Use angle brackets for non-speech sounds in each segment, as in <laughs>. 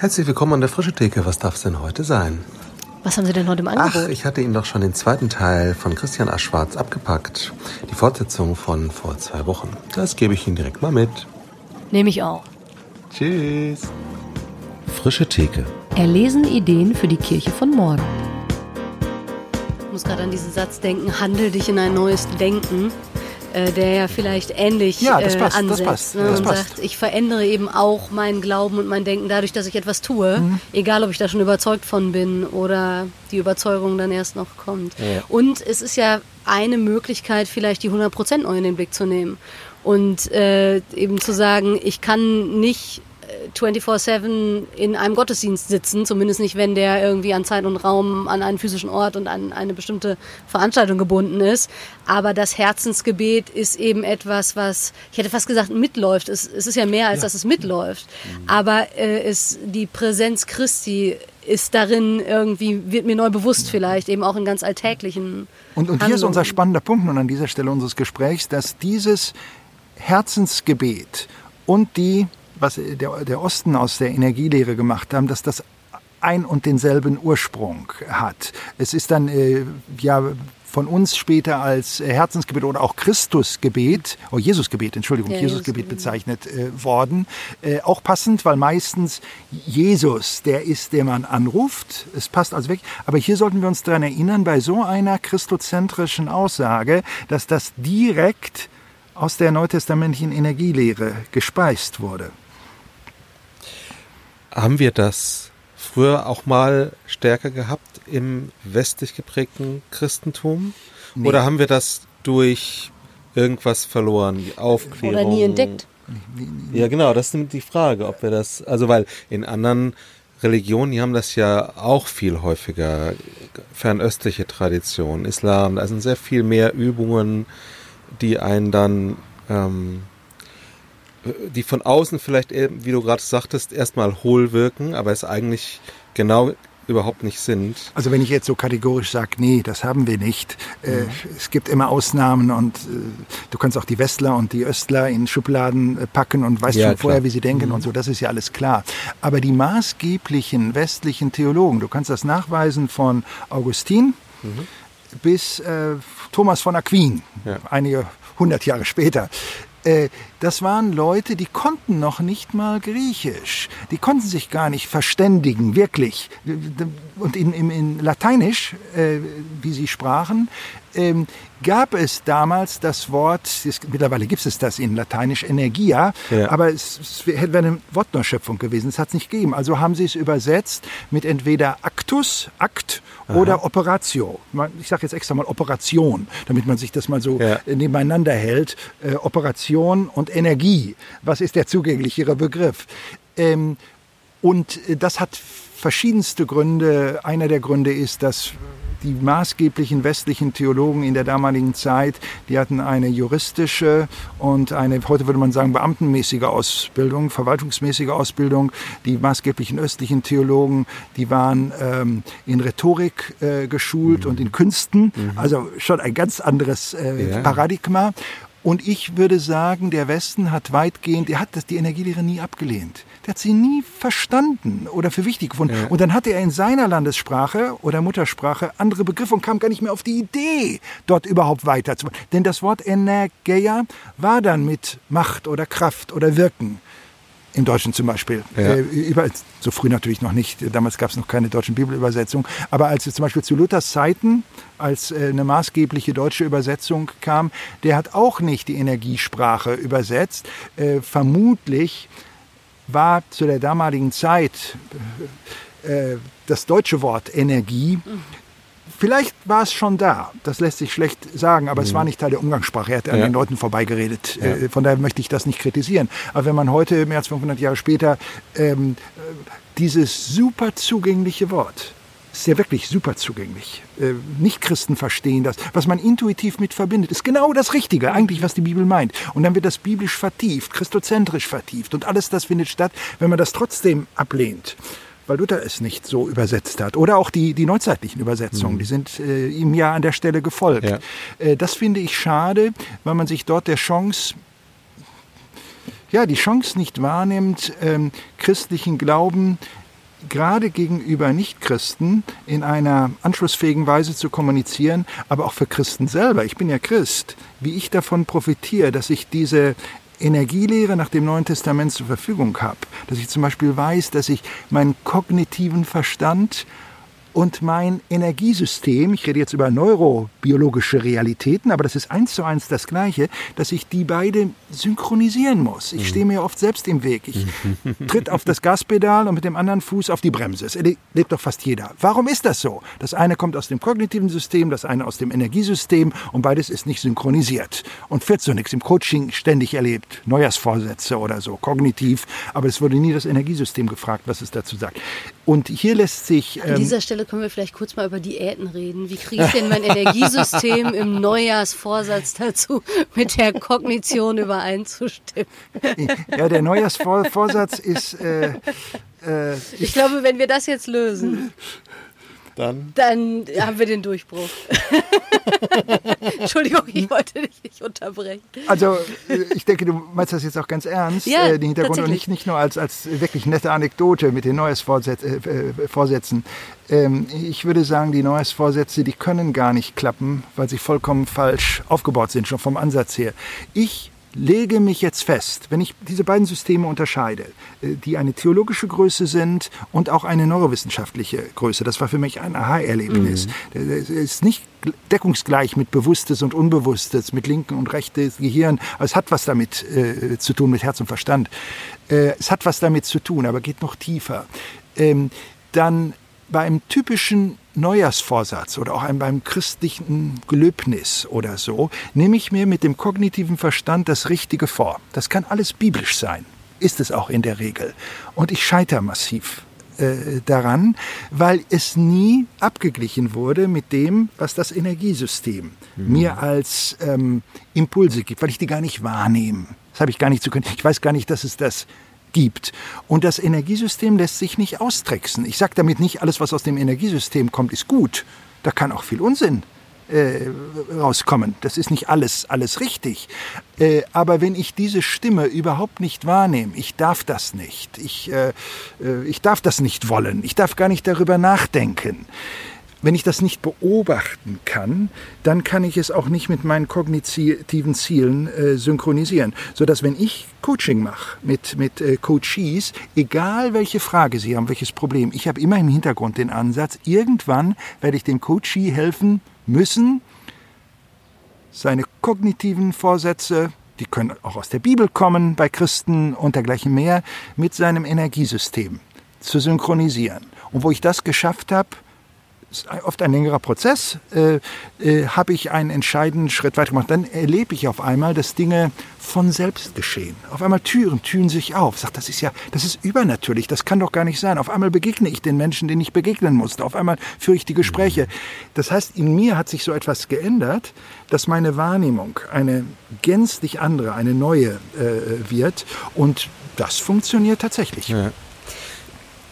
Herzlich willkommen an der Frische Theke. Was darf es denn heute sein? Was haben Sie denn heute im Angebot? Ach, ich hatte Ihnen doch schon den zweiten Teil von Christian Aschwarz abgepackt. Die Fortsetzung von vor zwei Wochen. Das gebe ich Ihnen direkt mal mit. Nehme ich auch. Tschüss. Frische Theke. Erlesen Ideen für die Kirche von morgen. Ich muss gerade an diesen Satz denken, handel dich in ein neues Denken äh, der ja vielleicht ähnlich ja, das äh, passt, ansetzt das passt, ne, das und passt. sagt, ich verändere eben auch meinen Glauben und mein Denken dadurch, dass ich etwas tue, mhm. egal ob ich da schon überzeugt von bin oder die Überzeugung dann erst noch kommt. Ja. Und es ist ja eine Möglichkeit, vielleicht die 100% neu in den Blick zu nehmen und äh, eben zu sagen, ich kann nicht 24-7 in einem Gottesdienst sitzen, zumindest nicht, wenn der irgendwie an Zeit und Raum, an einen physischen Ort und an eine bestimmte Veranstaltung gebunden ist. Aber das Herzensgebet ist eben etwas, was, ich hätte fast gesagt, mitläuft. Es, es ist ja mehr, als ja. dass es mitläuft. Aber äh, es, die Präsenz Christi ist darin irgendwie, wird mir neu bewusst vielleicht, eben auch in ganz alltäglichen Und, und hier ist unser spannender Punkt nun an dieser Stelle unseres Gesprächs, dass dieses Herzensgebet und die was der, der Osten aus der Energielehre gemacht haben, dass das ein und denselben Ursprung hat. Es ist dann äh, ja von uns später als Herzensgebet oder auch Christusgebet, oh Jesusgebet, Entschuldigung, ja, Jesusgebet Jesus bezeichnet äh, worden. Äh, auch passend, weil meistens Jesus der ist, der man anruft. Es passt also weg. Aber hier sollten wir uns daran erinnern, bei so einer christozentrischen Aussage, dass das direkt aus der neutestamentlichen Energielehre gespeist wurde. Haben wir das früher auch mal stärker gehabt im westlich geprägten Christentum? Nee. Oder haben wir das durch irgendwas verloren? Die Aufklärung? Oder nie entdeckt? Ja, genau, das ist die Frage, ob wir das, also weil in anderen Religionen, die haben das ja auch viel häufiger, fernöstliche Tradition, Islam, da sind sehr viel mehr Übungen, die einen dann ähm, die von außen vielleicht, wie du gerade sagtest, erstmal hohl wirken, aber es eigentlich genau überhaupt nicht sind. Also wenn ich jetzt so kategorisch sage, nee, das haben wir nicht. Äh, mhm. es gibt immer Ausnahmen und äh, du kannst auch die Westler und die Östler in Schubladen äh, packen und weißt ja, schon klar. vorher, wie sie denken mhm. und so, das ist ja alles klar. Aber die maßgeblichen westlichen Theologen, du kannst das nachweisen von Augustin mhm. bis Thomas von Aquin, ja. einige hundert Jahre später, das waren Leute, die konnten noch nicht mal Griechisch. Die konnten sich gar nicht verständigen, wirklich. Und in, in, in Lateinisch, äh, wie sie sprachen, ähm, gab es damals das Wort, es, mittlerweile gibt es das in Lateinisch Energia, ja. aber es, es wäre eine Wortneuschöpfung gewesen, es hat es nicht gegeben. Also haben sie es übersetzt mit entweder Actus, Akt Aha. oder Operatio. Ich sage jetzt extra mal Operation, damit man sich das mal so ja. nebeneinander hält. Äh, Operation und Energie. Was ist der zugänglichere Begriff? Ähm, und das hat verschiedenste Gründe. Einer der Gründe ist, dass die maßgeblichen westlichen Theologen in der damaligen Zeit, die hatten eine juristische und eine, heute würde man sagen, beamtenmäßige Ausbildung, verwaltungsmäßige Ausbildung. Die maßgeblichen östlichen Theologen, die waren ähm, in Rhetorik äh, geschult mhm. und in Künsten, mhm. also schon ein ganz anderes äh, ja. Paradigma. Und ich würde sagen, der Westen hat weitgehend, er hat das, die Energielehre nie abgelehnt. Der hat sie nie verstanden oder für wichtig gefunden. Ja. Und dann hatte er in seiner Landessprache oder Muttersprache andere Begriffe und kam gar nicht mehr auf die Idee, dort überhaupt weiterzumachen. Denn das Wort Energeia war dann mit Macht oder Kraft oder Wirken im Deutschen zum Beispiel. Ja. Äh, so früh natürlich noch nicht, damals gab es noch keine deutschen Bibelübersetzungen, aber als es zum Beispiel zu Luthers Zeiten, als äh, eine maßgebliche deutsche Übersetzung kam, der hat auch nicht die Energiesprache übersetzt. Äh, vermutlich war zu der damaligen Zeit äh, das deutsche Wort Energie mhm Vielleicht war es schon da, das lässt sich schlecht sagen, aber mhm. es war nicht Teil der Umgangssprache. Er hat ja. an den Leuten vorbeigeredet. Ja. Äh, von daher möchte ich das nicht kritisieren. Aber wenn man heute, mehr als 500 Jahre später, ähm, dieses super zugängliche Wort, ist ja wirklich super zugänglich. Äh, Nicht-Christen verstehen das. Was man intuitiv mit verbindet, ist genau das Richtige, eigentlich, was die Bibel meint. Und dann wird das biblisch vertieft, christozentrisch vertieft. Und alles das findet statt, wenn man das trotzdem ablehnt weil Luther es nicht so übersetzt hat. Oder auch die, die neuzeitlichen Übersetzungen, mhm. die sind äh, ihm ja an der Stelle gefolgt. Ja. Äh, das finde ich schade, weil man sich dort der Chance ja, die Chance nicht wahrnimmt, ähm, christlichen Glauben gerade gegenüber Nichtchristen in einer anschlussfähigen Weise zu kommunizieren, aber auch für Christen selber. Ich bin ja Christ. Wie ich davon profitiere, dass ich diese Energielehre nach dem Neuen Testament zur Verfügung habe. Dass ich zum Beispiel weiß, dass ich meinen kognitiven Verstand und mein Energiesystem, ich rede jetzt über neurobiologische Realitäten, aber das ist eins zu eins das Gleiche, dass ich die beide synchronisieren muss. Ich stehe mir oft selbst im Weg. Ich <laughs> tritt auf das Gaspedal und mit dem anderen Fuß auf die Bremse. Das erlebt doch fast jeder. Warum ist das so? Das eine kommt aus dem kognitiven System, das eine aus dem Energiesystem und beides ist nicht synchronisiert und führt zu nichts. Im Coaching ständig erlebt, Neujahrsvorsätze oder so, kognitiv, aber es wurde nie das Energiesystem gefragt, was es dazu sagt. Und hier lässt sich... An dieser ähm, Stelle können wir vielleicht kurz mal über Diäten reden. Wie kriege ich denn mein Energiesystem im Neujahrsvorsatz dazu, mit der Kognition übereinzustimmen? Ja, der Neujahrsvorsatz ist... Äh, äh, ich, ich glaube, wenn wir das jetzt lösen, dann, dann haben wir den Durchbruch. <laughs> Entschuldigung, ich wollte dich nicht unterbrechen. Also ich denke, du meinst das jetzt auch ganz ernst, ja, äh, den Hintergrund und nicht, nicht nur als, als wirklich nette Anekdote mit den Neujahrsvorsätzen. Äh, äh ähm, ich würde sagen, die Neujahrsvorsätze, die können gar nicht klappen, weil sie vollkommen falsch aufgebaut sind, schon vom Ansatz her. Ich lege mich jetzt fest, wenn ich diese beiden Systeme unterscheide, äh, die eine theologische Größe sind und auch eine neurowissenschaftliche Größe, das war für mich ein Aha-Erlebnis. Mhm. Es ist nicht deckungsgleich mit Bewusstes und Unbewusstes, mit linken und rechtes Gehirn. Es hat was damit äh, zu tun, mit Herz und Verstand. Äh, es hat was damit zu tun, aber geht noch tiefer. Ähm, dann beim typischen Neujahrsvorsatz oder auch beim christlichen Gelöbnis oder so, nehme ich mir mit dem kognitiven Verstand das Richtige vor. Das kann alles biblisch sein, ist es auch in der Regel. Und ich scheitere massiv äh, daran, weil es nie abgeglichen wurde mit dem, was das Energiesystem mhm. mir als ähm, Impulse gibt, weil ich die gar nicht wahrnehme. Das habe ich gar nicht zu können. Ich weiß gar nicht, dass es das gibt. Und das Energiesystem lässt sich nicht austricksen. Ich sage damit nicht, alles, was aus dem Energiesystem kommt, ist gut. Da kann auch viel Unsinn äh, rauskommen. Das ist nicht alles, alles richtig. Äh, aber wenn ich diese Stimme überhaupt nicht wahrnehme, ich darf das nicht, ich, äh, äh ich darf das nicht wollen, ich darf gar nicht darüber nachdenken, wenn ich das nicht beobachten kann, dann kann ich es auch nicht mit meinen kognitiven Zielen äh, synchronisieren. Sodass wenn ich Coaching mache mit, mit äh, Coaches, egal welche Frage sie haben, welches Problem, ich habe immer im Hintergrund den Ansatz, irgendwann werde ich dem Coachee helfen müssen, seine kognitiven Vorsätze, die können auch aus der Bibel kommen bei Christen und dergleichen mehr, mit seinem Energiesystem zu synchronisieren. Und wo ich das geschafft habe, oft ein längerer Prozess, äh, äh, habe ich einen entscheidenden Schritt weiter gemacht. Dann erlebe ich auf einmal, dass Dinge von selbst geschehen. Auf einmal Türen tun sich auf. Sagt, das ist ja, das ist übernatürlich, das kann doch gar nicht sein. Auf einmal begegne ich den Menschen, denen ich begegnen musste. Auf einmal führe ich die Gespräche. Das heißt, in mir hat sich so etwas geändert, dass meine Wahrnehmung eine gänzlich andere, eine neue äh, wird. Und das funktioniert tatsächlich. Ja.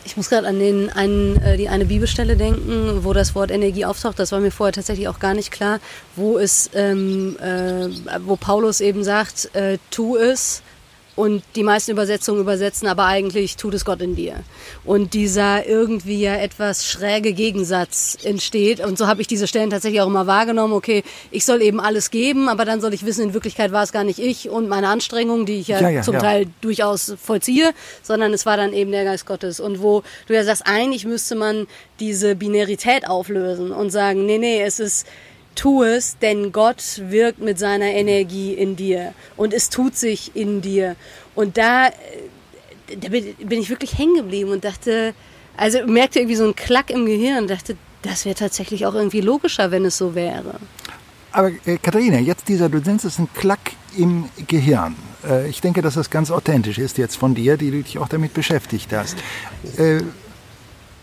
Ich muss gerade an den einen, äh, die eine Bibelstelle denken, wo das Wort Energie auftaucht. Das war mir vorher tatsächlich auch gar nicht klar, wo es, ähm, äh, wo Paulus eben sagt, äh, tu es, und die meisten Übersetzungen übersetzen aber eigentlich tut es Gott in dir. Und dieser irgendwie ja etwas schräge Gegensatz entsteht. Und so habe ich diese Stellen tatsächlich auch immer wahrgenommen. Okay, ich soll eben alles geben, aber dann soll ich wissen, in Wirklichkeit war es gar nicht ich und meine Anstrengungen, die ich ja, ja, ja zum ja. Teil durchaus vollziehe, sondern es war dann eben der Geist Gottes. Und wo du ja sagst, eigentlich müsste man diese Binarität auflösen und sagen, nee, nee, es ist tu es, denn Gott wirkt mit seiner Energie in dir und es tut sich in dir. Und da, äh, da bin ich wirklich hängen geblieben und dachte, also merkte irgendwie so einen Klack im Gehirn und dachte, das wäre tatsächlich auch irgendwie logischer, wenn es so wäre. Aber äh, Katharina, jetzt dieser, du nennst es einen Klack im Gehirn. Äh, ich denke, dass das ganz authentisch ist jetzt von dir, die du dich auch damit beschäftigt hast. Äh,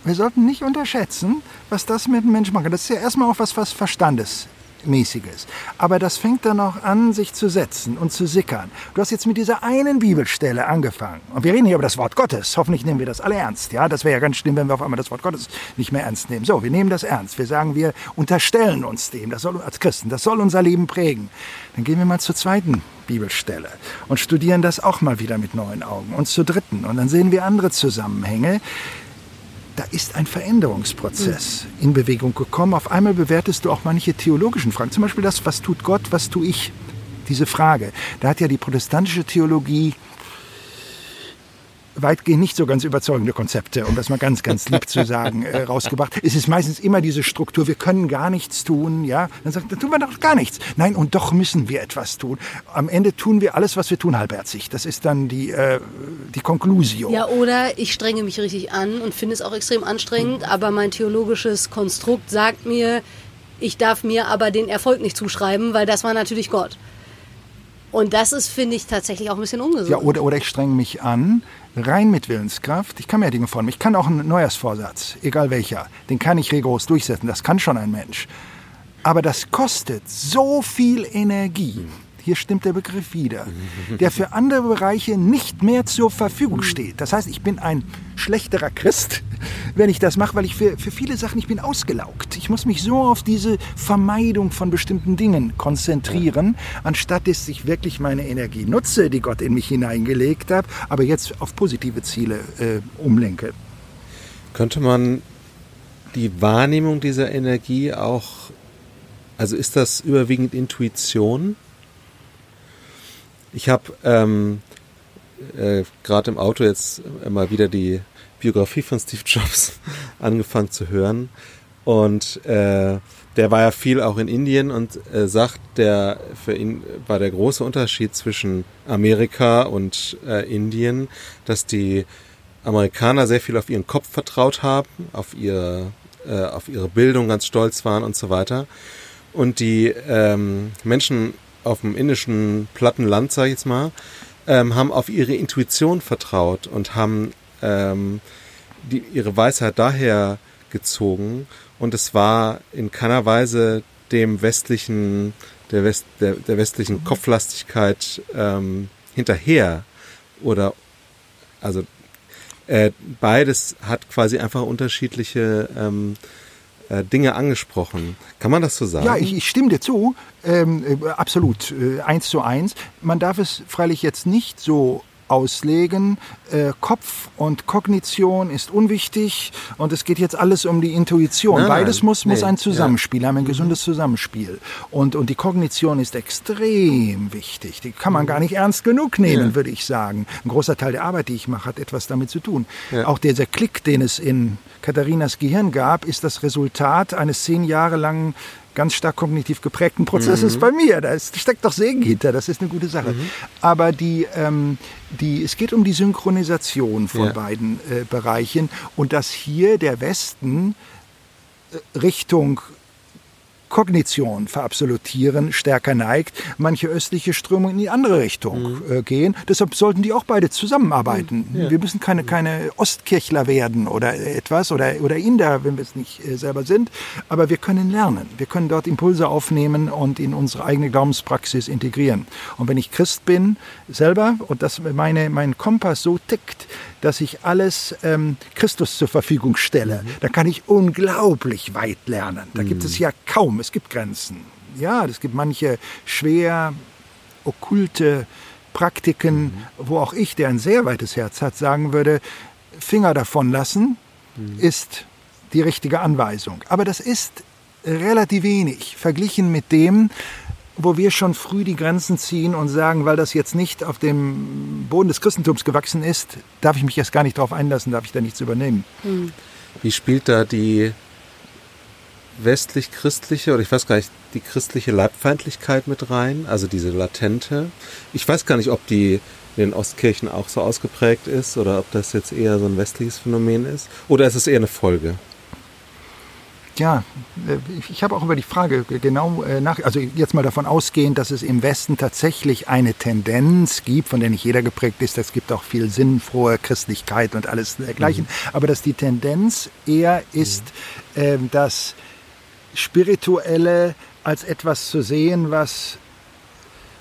wir sollten nicht unterschätzen, was das mit dem Menschen macht. Das ist ja erstmal auch was, was Verstandes Mäßiges. Aber das fängt dann auch an, sich zu setzen und zu sickern. Du hast jetzt mit dieser einen Bibelstelle angefangen. Und wir reden hier über das Wort Gottes. Hoffentlich nehmen wir das alle ernst. Ja, das wäre ja ganz schlimm, wenn wir auf einmal das Wort Gottes nicht mehr ernst nehmen. So, wir nehmen das ernst. Wir sagen, wir unterstellen uns dem. Das soll, als Christen, das soll unser Leben prägen. Dann gehen wir mal zur zweiten Bibelstelle und studieren das auch mal wieder mit neuen Augen. Und zur dritten. Und dann sehen wir andere Zusammenhänge da ist ein Veränderungsprozess in Bewegung gekommen. Auf einmal bewertest du auch manche theologischen Fragen. Zum Beispiel das, was tut Gott, was tue ich? Diese Frage. Da hat ja die protestantische Theologie weitgehend nicht so ganz überzeugende Konzepte, um das mal ganz, ganz lieb zu sagen, äh, rausgebracht. Es ist meistens immer diese Struktur, wir können gar nichts tun, ja. Dann sagt, dann tun wir doch gar nichts. Nein, und doch müssen wir etwas tun. Am Ende tun wir alles, was wir tun, halbherzig. Das ist dann die, äh, die Conclusio. Ja, oder ich strenge mich richtig an und finde es auch extrem anstrengend, aber mein theologisches Konstrukt sagt mir, ich darf mir aber den Erfolg nicht zuschreiben, weil das war natürlich Gott. Und das ist, finde ich, tatsächlich auch ein bisschen ungesund. Ja, oder, oder ich strenge mich an, rein mit Willenskraft. Ich kann mir Dinge vornehmen. Ich kann auch einen Neujahrsvorsatz, egal welcher, den kann ich rigoros durchsetzen. Das kann schon ein Mensch. Aber das kostet so viel Energie hier stimmt der Begriff wieder, der für andere Bereiche nicht mehr zur Verfügung steht. Das heißt, ich bin ein schlechterer Christ, wenn ich das mache, weil ich für, für viele Sachen, ich bin ausgelaugt. Ich muss mich so auf diese Vermeidung von bestimmten Dingen konzentrieren, anstatt dass ich wirklich meine Energie nutze, die Gott in mich hineingelegt hat, aber jetzt auf positive Ziele äh, umlenke. Könnte man die Wahrnehmung dieser Energie auch, also ist das überwiegend Intuition? Ich habe ähm, äh, gerade im Auto jetzt mal wieder die Biografie von Steve <laughs> Jobs angefangen zu hören. Und äh, der war ja viel auch in Indien und äh, sagt, der für ihn war der große Unterschied zwischen Amerika und äh, Indien, dass die Amerikaner sehr viel auf ihren Kopf vertraut haben, auf ihr, äh, auf ihre Bildung ganz stolz waren und so weiter. Und die ähm, Menschen auf dem indischen platten Land, sag ich jetzt mal, ähm, haben auf ihre Intuition vertraut und haben ähm, die, ihre Weisheit daher gezogen. Und es war in keiner Weise dem westlichen, der, West, der, der westlichen Kopflastigkeit ähm, hinterher. Oder also äh, beides hat quasi einfach unterschiedliche ähm, äh, Dinge angesprochen. Kann man das so sagen? Ja, ich, ich stimme dir zu. Ähm, äh, absolut. Äh, eins zu eins. Man darf es freilich jetzt nicht so auslegen. Äh, Kopf und Kognition ist unwichtig und es geht jetzt alles um die Intuition. Nein, Beides muss, nee, muss ein Zusammenspiel ja. haben, ein mhm. gesundes Zusammenspiel. Und, und die Kognition ist extrem wichtig. Die kann man mhm. gar nicht ernst genug nehmen, ja. würde ich sagen. Ein großer Teil der Arbeit, die ich mache, hat etwas damit zu tun. Ja. Auch dieser Klick, den es in Katharinas Gehirn gab, ist das Resultat eines zehn Jahre langen ganz stark kognitiv geprägten Prozesses mhm. bei mir. Da ist, steckt doch Segen hinter, das ist eine gute Sache. Mhm. Aber die, ähm, die, es geht um die Synchronisation von ja. beiden äh, Bereichen und dass hier der Westen äh, Richtung Kognition verabsolutieren stärker neigt, manche östliche Strömungen in die andere Richtung mhm. äh, gehen. Deshalb sollten die auch beide zusammenarbeiten. Mhm. Ja. Wir müssen keine, keine Ostkirchler werden oder etwas oder, oder Inder, wenn wir es nicht äh, selber sind. Aber wir können lernen. Wir können dort Impulse aufnehmen und in unsere eigene Glaubenspraxis integrieren. Und wenn ich Christ bin, selber, und das meine, mein Kompass so tickt, dass ich alles ähm, Christus zur Verfügung stelle, mhm. da kann ich unglaublich weit lernen. Da mhm. gibt es mhm. ja kaum, es gibt Grenzen. Ja, es gibt manche schwer okkulte Praktiken, mhm. wo auch ich, der ein sehr weites Herz hat, sagen würde, Finger davon lassen ist die richtige Anweisung. Aber das ist relativ wenig verglichen mit dem, wo wir schon früh die Grenzen ziehen und sagen, weil das jetzt nicht auf dem Boden des Christentums gewachsen ist, darf ich mich jetzt gar nicht darauf einlassen, darf ich da nichts übernehmen. Hm. Wie spielt da die westlich-christliche oder ich weiß gar nicht, die christliche Leibfeindlichkeit mit rein, also diese latente? Ich weiß gar nicht, ob die in den Ostkirchen auch so ausgeprägt ist oder ob das jetzt eher so ein westliches Phänomen ist oder ist es eher eine Folge? Ja, äh, ich habe auch über die Frage genau äh, nach, also jetzt mal davon ausgehend, dass es im Westen tatsächlich eine Tendenz gibt, von der nicht jeder geprägt ist. Es gibt auch viel sinnfrohe Christlichkeit und alles dergleichen. Mhm. Aber dass die Tendenz eher ist, mhm. äh, das Spirituelle als etwas zu sehen, was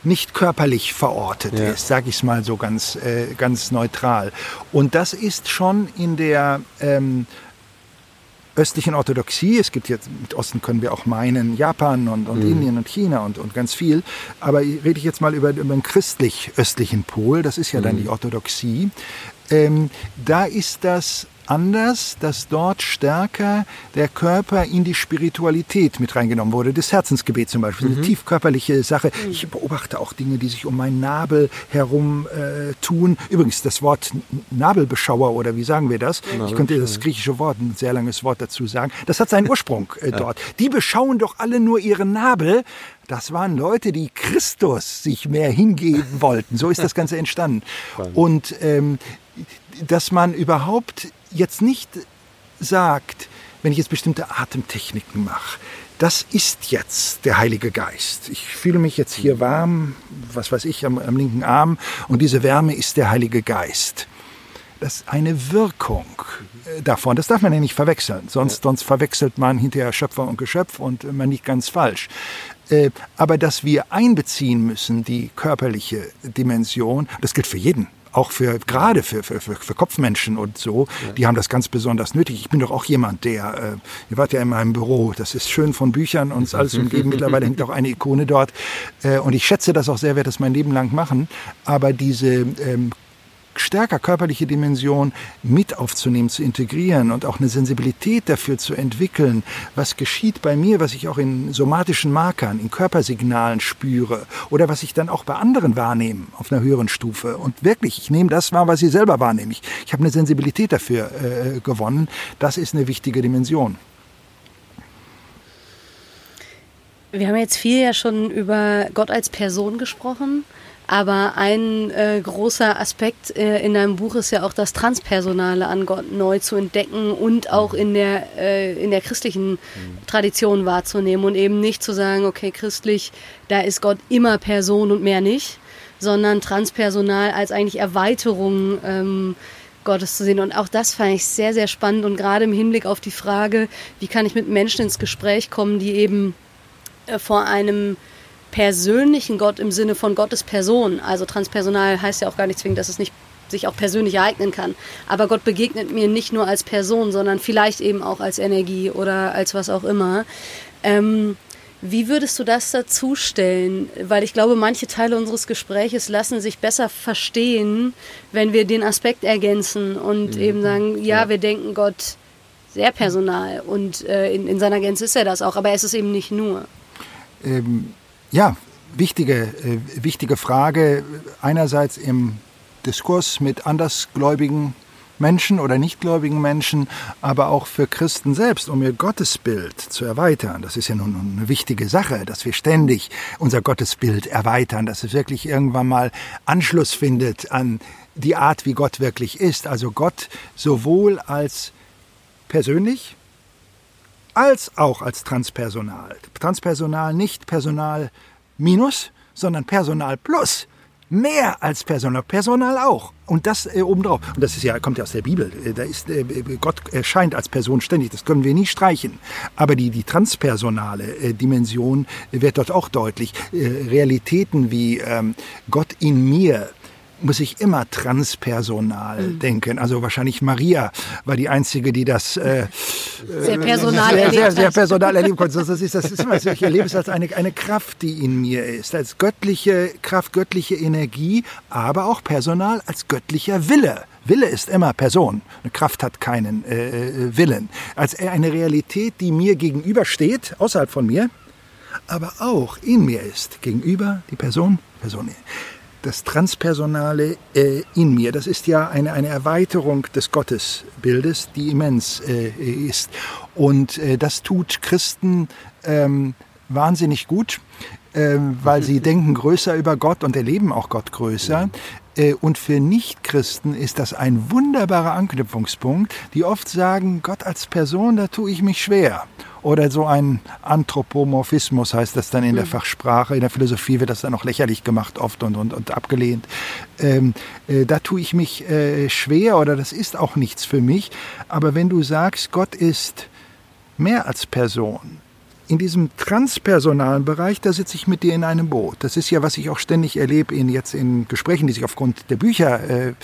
nicht körperlich verortet ja. ist, sage ich es mal so ganz, äh, ganz neutral. Und das ist schon in der ähm, östlichen Orthodoxie, es gibt jetzt, mit Osten können wir auch meinen, Japan und, und mhm. Indien und China und, und ganz viel, aber rede ich jetzt mal über, über den christlich-östlichen Pol, das ist ja dann mhm. die Orthodoxie, ähm, da ist das anders, dass dort stärker der Körper in die Spiritualität mit reingenommen wurde. Das Herzensgebet zum Beispiel, mhm. eine tiefkörperliche Sache. Ich beobachte auch Dinge, die sich um meinen Nabel herum äh, tun. Übrigens, das Wort Nabelbeschauer oder wie sagen wir das? Ich könnte das griechische Wort, ein sehr langes Wort dazu sagen. Das hat seinen Ursprung äh, <laughs> dort. Die beschauen doch alle nur ihren Nabel. Das waren Leute, die Christus sich mehr hingeben wollten. So ist das Ganze entstanden. Und ähm, dass man überhaupt jetzt nicht sagt, wenn ich jetzt bestimmte Atemtechniken mache, das ist jetzt der Heilige Geist. Ich fühle mich jetzt hier warm, was weiß ich, am, am linken Arm und diese Wärme ist der Heilige Geist. Das ist eine Wirkung äh, davon. Das darf man ja nicht verwechseln, sonst, sonst verwechselt man hinterher Schöpfer und Geschöpf und man liegt ganz falsch. Äh, aber dass wir einbeziehen müssen, die körperliche Dimension, das gilt für jeden auch für gerade für, für, für, Kopfmenschen und so, ja. die haben das ganz besonders nötig. Ich bin doch auch jemand, der, äh, ihr wart ja in meinem Büro, das ist schön von Büchern uns <laughs> alles umgeben. Mittlerweile hängt auch eine Ikone dort. Äh, und ich schätze das auch sehr, werde das mein Leben lang machen. Aber diese ähm, stärker körperliche Dimension mit aufzunehmen, zu integrieren und auch eine Sensibilität dafür zu entwickeln, was geschieht bei mir, was ich auch in somatischen Markern, in Körpersignalen spüre oder was ich dann auch bei anderen wahrnehme auf einer höheren Stufe. Und wirklich, ich nehme das wahr, was ich selber wahrnehme. Ich, ich habe eine Sensibilität dafür äh, gewonnen. Das ist eine wichtige Dimension. Wir haben jetzt viel ja schon über Gott als Person gesprochen. Aber ein äh, großer Aspekt äh, in deinem Buch ist ja auch das Transpersonale an Gott neu zu entdecken und auch in der, äh, in der christlichen. Tradition wahrzunehmen und eben nicht zu sagen, okay, christlich, da ist Gott immer Person und mehr nicht, sondern transpersonal als eigentlich Erweiterung ähm, Gottes zu sehen. Und auch das fand ich sehr, sehr spannend und gerade im Hinblick auf die Frage, wie kann ich mit Menschen ins Gespräch kommen, die eben äh, vor einem persönlichen Gott im Sinne von Gottes Person. Also transpersonal heißt ja auch gar nicht zwingend, dass es nicht sich auch persönlich ereignen kann. Aber Gott begegnet mir nicht nur als Person, sondern vielleicht eben auch als Energie oder als was auch immer. Ähm, wie würdest du das dazu stellen? Weil ich glaube, manche Teile unseres Gespräches lassen sich besser verstehen, wenn wir den Aspekt ergänzen und mhm. eben sagen, ja, ja, wir denken Gott sehr personal und äh, in, in seiner Gänze ist er das auch, aber er ist es eben nicht nur. Ähm, ja, wichtige, äh, wichtige Frage. Einerseits im Diskurs mit andersgläubigen Menschen oder nichtgläubigen Menschen, aber auch für Christen selbst, um ihr Gottesbild zu erweitern. Das ist ja nun eine wichtige Sache, dass wir ständig unser Gottesbild erweitern, dass es wirklich irgendwann mal Anschluss findet an die Art, wie Gott wirklich ist. Also Gott sowohl als persönlich, als auch als Transpersonal. Transpersonal nicht Personal minus, sondern Personal plus. Mehr als Personal, Personal auch. Und das äh, obendrauf. Und das ist ja, kommt ja aus der Bibel. Äh, da ist, äh, Gott erscheint als Person ständig. Das können wir nie streichen. Aber die, die transpersonale äh, Dimension wird dort auch deutlich. Äh, Realitäten wie ähm, Gott in mir, muss ich immer transpersonal mhm. denken. Also wahrscheinlich Maria war die einzige, die das äh, sehr personal sehr, erlebt sehr, sehr personal erleben konnte. Das ist, das ist immer so, ich erlebe es als eine, eine Kraft, die in mir ist, als göttliche Kraft, göttliche Energie, aber auch personal als göttlicher Wille. Wille ist immer Person. Eine Kraft hat keinen äh, äh Willen. Als eine Realität, die mir gegenübersteht, außerhalb von mir, aber auch in mir ist. Gegenüber die Person, Person das Transpersonale äh, in mir. Das ist ja eine, eine Erweiterung des Gottesbildes, die immens äh, ist. Und äh, das tut Christen ähm, wahnsinnig gut, äh, weil sie <laughs> denken größer über Gott und erleben auch Gott größer. Äh, und für Nichtchristen ist das ein wunderbarer Anknüpfungspunkt, die oft sagen, Gott als Person, da tue ich mich schwer. Oder so ein Anthropomorphismus heißt das dann in der mhm. Fachsprache. In der Philosophie wird das dann auch lächerlich gemacht oft und, und, und abgelehnt. Ähm, äh, da tue ich mich äh, schwer oder das ist auch nichts für mich. Aber wenn du sagst, Gott ist mehr als Person, in diesem transpersonalen Bereich, da sitze ich mit dir in einem Boot. Das ist ja, was ich auch ständig erlebe in jetzt in Gesprächen, die sich aufgrund der Bücher äh,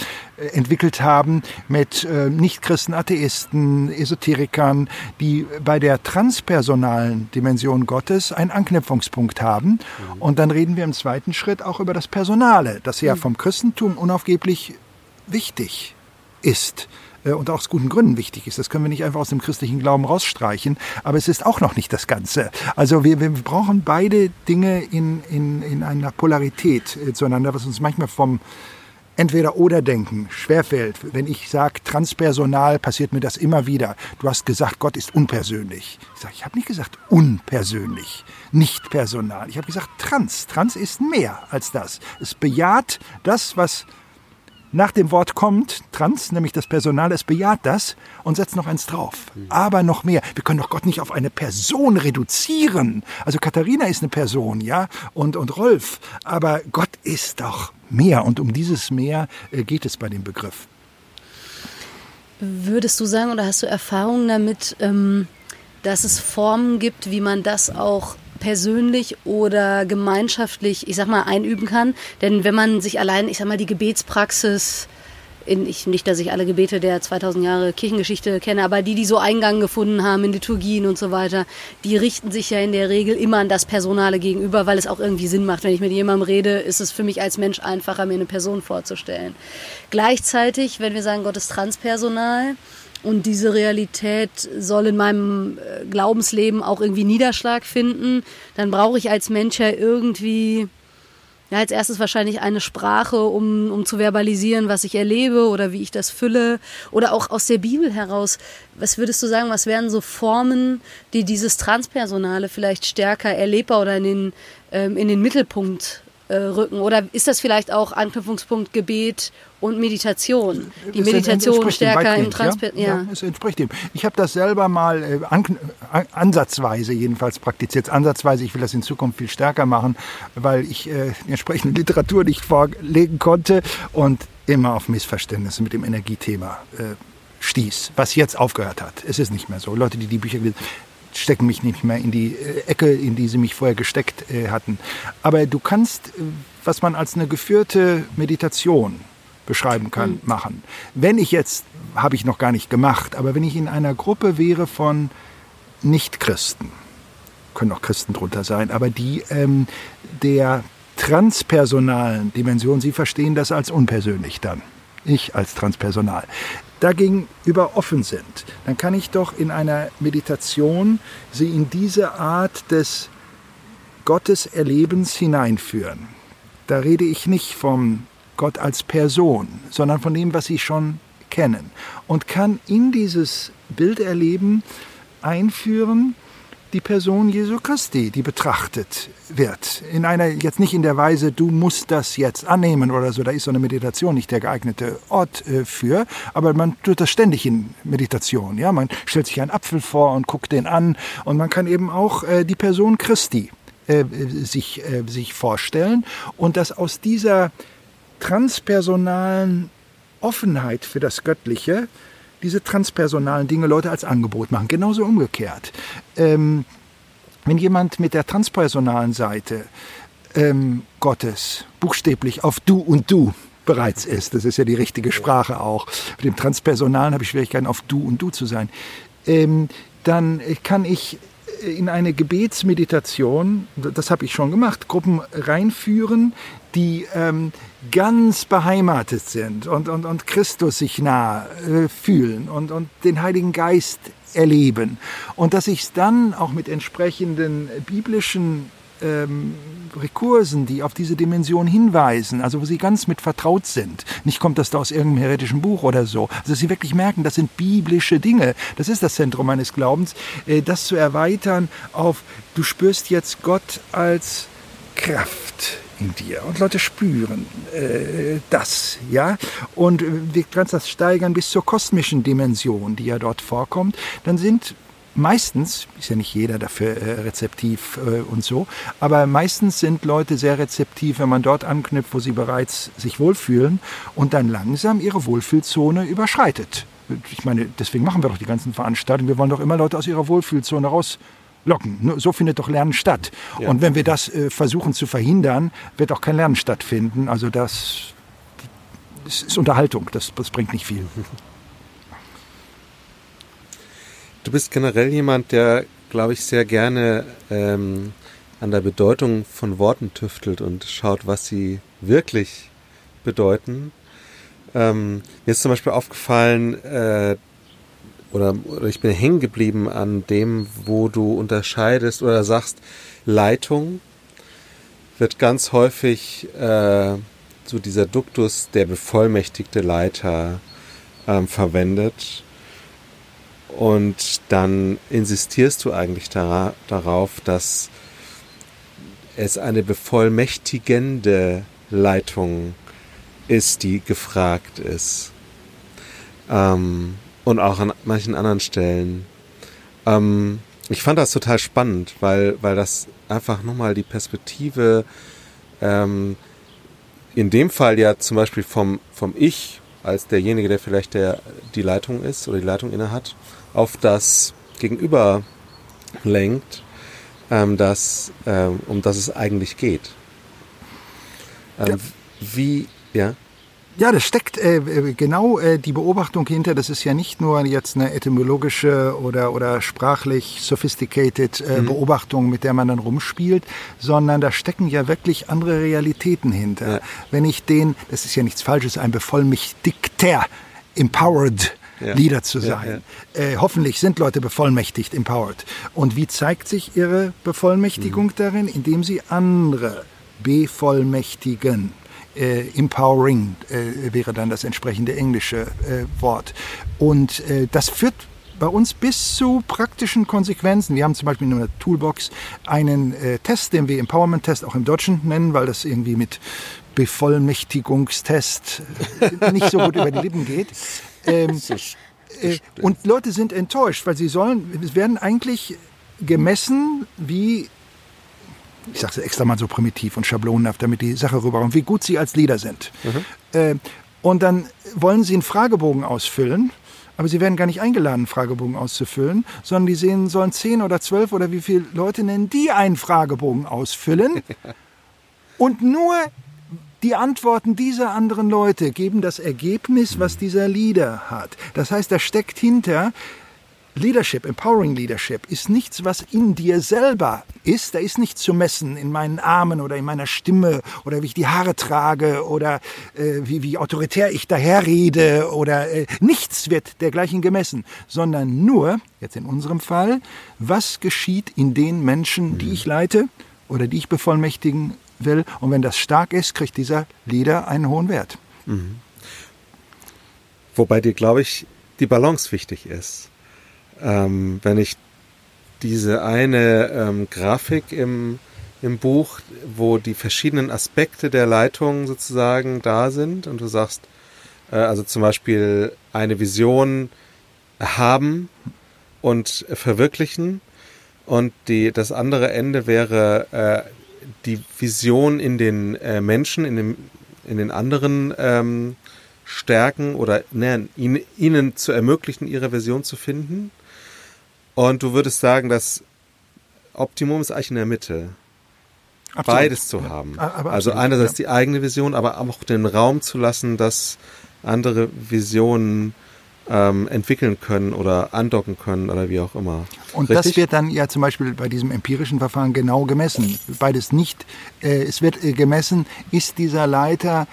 entwickelt haben mit äh, Nichtchristen, Atheisten, Esoterikern, die bei der transpersonalen Dimension Gottes einen Anknüpfungspunkt haben. Mhm. Und dann reden wir im zweiten Schritt auch über das Personale, das ja mhm. vom Christentum unaufgeblich wichtig ist und auch aus guten Gründen wichtig ist. Das können wir nicht einfach aus dem christlichen Glauben rausstreichen, aber es ist auch noch nicht das Ganze. Also wir, wir brauchen beide Dinge in, in, in einer Polarität äh, zueinander, was uns manchmal vom entweder oder denken schwerfällt. Wenn ich sage transpersonal, passiert mir das immer wieder. Du hast gesagt, Gott ist unpersönlich. Ich sage, ich habe nicht gesagt unpersönlich, nicht personal. Ich habe gesagt trans. Trans ist mehr als das. Es bejaht das, was nach dem Wort kommt, trans, nämlich das Personal, es bejaht das und setzt noch eins drauf. Aber noch mehr. Wir können doch Gott nicht auf eine Person reduzieren. Also Katharina ist eine Person, ja, und, und Rolf. Aber Gott ist doch mehr. Und um dieses Mehr äh, geht es bei dem Begriff. Würdest du sagen, oder hast du Erfahrungen damit, ähm, dass es Formen gibt, wie man das auch persönlich oder gemeinschaftlich, ich sag mal, einüben kann. Denn wenn man sich allein, ich sag mal, die Gebetspraxis in, ich, nicht, dass ich alle Gebete der 2000 Jahre Kirchengeschichte kenne, aber die, die so Eingang gefunden haben in Liturgien und so weiter, die richten sich ja in der Regel immer an das Personale gegenüber, weil es auch irgendwie Sinn macht. Wenn ich mit jemandem rede, ist es für mich als Mensch einfacher, mir eine Person vorzustellen. Gleichzeitig, wenn wir sagen, Gott ist transpersonal, und diese Realität soll in meinem äh, Glaubensleben auch irgendwie Niederschlag finden, dann brauche ich als Mensch ja irgendwie, ja, als erstes wahrscheinlich eine Sprache, um, um zu verbalisieren, was ich erlebe oder wie ich das fülle. Oder auch aus der Bibel heraus. Was würdest du sagen, was wären so Formen, die dieses Transpersonale vielleicht stärker erlebbar oder in den, ähm, in den Mittelpunkt äh, rücken? Oder ist das vielleicht auch Anknüpfungspunkt Gebet und Meditation? Die das Meditation stärker im Transfer. Ja? ja, es entspricht dem. Ich habe das selber mal äh, an, ansatzweise jedenfalls praktiziert. Ansatzweise, ich will das in Zukunft viel stärker machen, weil ich äh, die entsprechende Literatur nicht vorlegen konnte und immer auf Missverständnisse mit dem Energiethema äh, stieß, was jetzt aufgehört hat. Es ist nicht mehr so. Leute, die die Bücher gelesen stecken mich nicht mehr in die äh, Ecke, in die sie mich vorher gesteckt äh, hatten. Aber du kannst, äh, was man als eine geführte Meditation beschreiben kann, mhm. machen. Wenn ich jetzt, habe ich noch gar nicht gemacht, aber wenn ich in einer Gruppe wäre von Nichtchristen, können auch Christen drunter sein, aber die ähm, der transpersonalen Dimension, sie verstehen das als unpersönlich dann. Ich als Transpersonal dagegenüber offen sind, dann kann ich doch in einer Meditation sie in diese Art des Gotteserlebens hineinführen. Da rede ich nicht vom Gott als Person, sondern von dem, was sie schon kennen und kann in dieses Bilderleben einführen, die Person Jesu Christi, die betrachtet wird. In einer, jetzt nicht in der Weise, du musst das jetzt annehmen oder so, da ist so eine Meditation nicht der geeignete Ort äh, für, aber man tut das ständig in Meditation. Ja? Man stellt sich einen Apfel vor und guckt den an und man kann eben auch äh, die Person Christi äh, sich, sich vorstellen und dass aus dieser transpersonalen Offenheit für das Göttliche diese transpersonalen Dinge Leute als Angebot machen. Genauso umgekehrt. Ähm, wenn jemand mit der transpersonalen Seite ähm, Gottes buchstäblich auf du und du bereits ist, das ist ja die richtige Sprache auch, mit dem Transpersonalen habe ich Schwierigkeiten, auf du und du zu sein, ähm, dann kann ich in eine Gebetsmeditation, das habe ich schon gemacht, Gruppen reinführen, die ähm, ganz beheimatet sind und, und, und Christus sich nah äh, fühlen und, und den Heiligen Geist erleben. Und dass ich es dann auch mit entsprechenden biblischen ähm, Rekursen, die auf diese Dimension hinweisen, also wo sie ganz mit vertraut sind. Nicht kommt das da aus irgendeinem heretischen Buch oder so. Also sie wirklich merken, das sind biblische Dinge. Das ist das Zentrum meines Glaubens. Äh, das zu erweitern auf, du spürst jetzt Gott als Kraft in dir und Leute spüren äh, das, ja. Und wir können das steigern bis zur kosmischen Dimension, die ja dort vorkommt. Dann sind meistens, ist ja nicht jeder dafür äh, rezeptiv äh, und so, aber meistens sind Leute sehr rezeptiv, wenn man dort anknüpft, wo sie bereits sich wohlfühlen und dann langsam ihre Wohlfühlzone überschreitet. Ich meine, deswegen machen wir doch die ganzen Veranstaltungen. Wir wollen doch immer Leute aus ihrer Wohlfühlzone rauslocken. So findet doch Lernen statt. Ja. Und wenn wir das äh, versuchen zu verhindern, wird auch kein Lernen stattfinden. Also das, das ist Unterhaltung, das, das bringt nicht viel. <laughs> Du bist generell jemand, der, glaube ich, sehr gerne ähm, an der Bedeutung von Worten tüftelt und schaut, was sie wirklich bedeuten. Ähm, mir ist zum Beispiel aufgefallen, äh, oder, oder ich bin hängen geblieben an dem, wo du unterscheidest oder sagst, Leitung wird ganz häufig äh, so dieser Duktus der bevollmächtigte Leiter ähm, verwendet. Und dann insistierst du eigentlich da, darauf, dass es eine bevollmächtigende Leitung ist, die gefragt ist. Ähm, und auch an manchen anderen Stellen. Ähm, ich fand das total spannend, weil, weil das einfach nochmal die Perspektive, ähm, in dem Fall ja zum Beispiel vom, vom Ich, als derjenige, der vielleicht der, die Leitung ist oder die Leitung innehat, auf das Gegenüber lenkt, ähm, das, ähm, um das es eigentlich geht. Ähm, ja. Wie, ja? Ja, das steckt äh, äh, genau äh, die Beobachtung hinter. Das ist ja nicht nur jetzt eine etymologische oder, oder sprachlich sophisticated äh, mhm. Beobachtung, mit der man dann rumspielt, sondern da stecken ja wirklich andere Realitäten hinter. Ja. Wenn ich den, das ist ja nichts Falsches, ein bevollmächtigter, empowered ja. Leader zu sein. Ja, äh, hoffentlich sind Leute bevollmächtigt, empowered. Und wie zeigt sich ihre Bevollmächtigung mhm. darin? Indem sie andere bevollmächtigen äh, empowering äh, wäre dann das entsprechende englische äh, Wort. Und äh, das führt bei uns bis zu praktischen Konsequenzen. Wir haben zum Beispiel in der Toolbox einen äh, Test, den wir Empowerment-Test auch im Deutschen nennen, weil das irgendwie mit Bevollmächtigungstest äh, nicht so gut über die Lippen geht. <laughs> Ähm, äh, und Leute sind enttäuscht, weil sie sollen, es werden eigentlich gemessen, wie ich sage es extra mal so primitiv und schablonenhaft, damit die Sache rüberkommt, wie gut sie als Leader sind. Mhm. Äh, und dann wollen sie einen Fragebogen ausfüllen, aber sie werden gar nicht eingeladen, einen Fragebogen auszufüllen, sondern die sehen, sollen zehn oder zwölf oder wie viele Leute nennen, die einen Fragebogen ausfüllen. <laughs> und nur die Antworten dieser anderen Leute geben das Ergebnis, was dieser Leader hat. Das heißt, da steckt hinter, Leadership, Empowering Leadership, ist nichts, was in dir selber ist. Da ist nichts zu messen in meinen Armen oder in meiner Stimme oder wie ich die Haare trage oder äh, wie, wie autoritär ich daherrede oder äh, nichts wird dergleichen gemessen, sondern nur, jetzt in unserem Fall, was geschieht in den Menschen, die ich leite oder die ich bevollmächtigen will. Und wenn das stark ist, kriegt dieser Leader einen hohen Wert. Mhm. Wobei dir, glaube ich, die Balance wichtig ist ähm, wenn ich diese eine ähm, Grafik im, im Buch, wo die verschiedenen Aspekte der Leitung sozusagen da sind und du sagst, äh, also zum Beispiel eine Vision haben und verwirklichen und die, das andere Ende wäre äh, die Vision in den äh, Menschen, in, dem, in den anderen ähm, stärken oder ne, ihnen, ihnen zu ermöglichen, ihre Vision zu finden. Und du würdest sagen, das Optimum ist eigentlich in der Mitte. Absolut. Beides zu haben. Aber also einerseits ja. die eigene Vision, aber auch den Raum zu lassen, dass andere Visionen ähm, entwickeln können oder andocken können oder wie auch immer. Und Richtig? das wird dann ja zum Beispiel bei diesem empirischen Verfahren genau gemessen. Beides nicht. Äh, es wird äh, gemessen, ist dieser Leiter